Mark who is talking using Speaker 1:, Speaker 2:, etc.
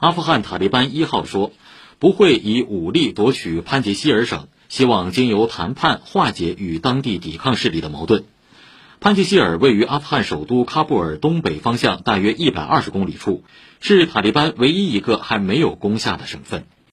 Speaker 1: 阿富汗塔利班一号说不会以武力夺取潘杰希尔省希望经由谈判化解与当地抵抗势力的矛盾。潘杰希尔位于阿富汗首都喀布尔东北方向大约一百二十公里处是塔利班唯一一个还没有攻下的省份。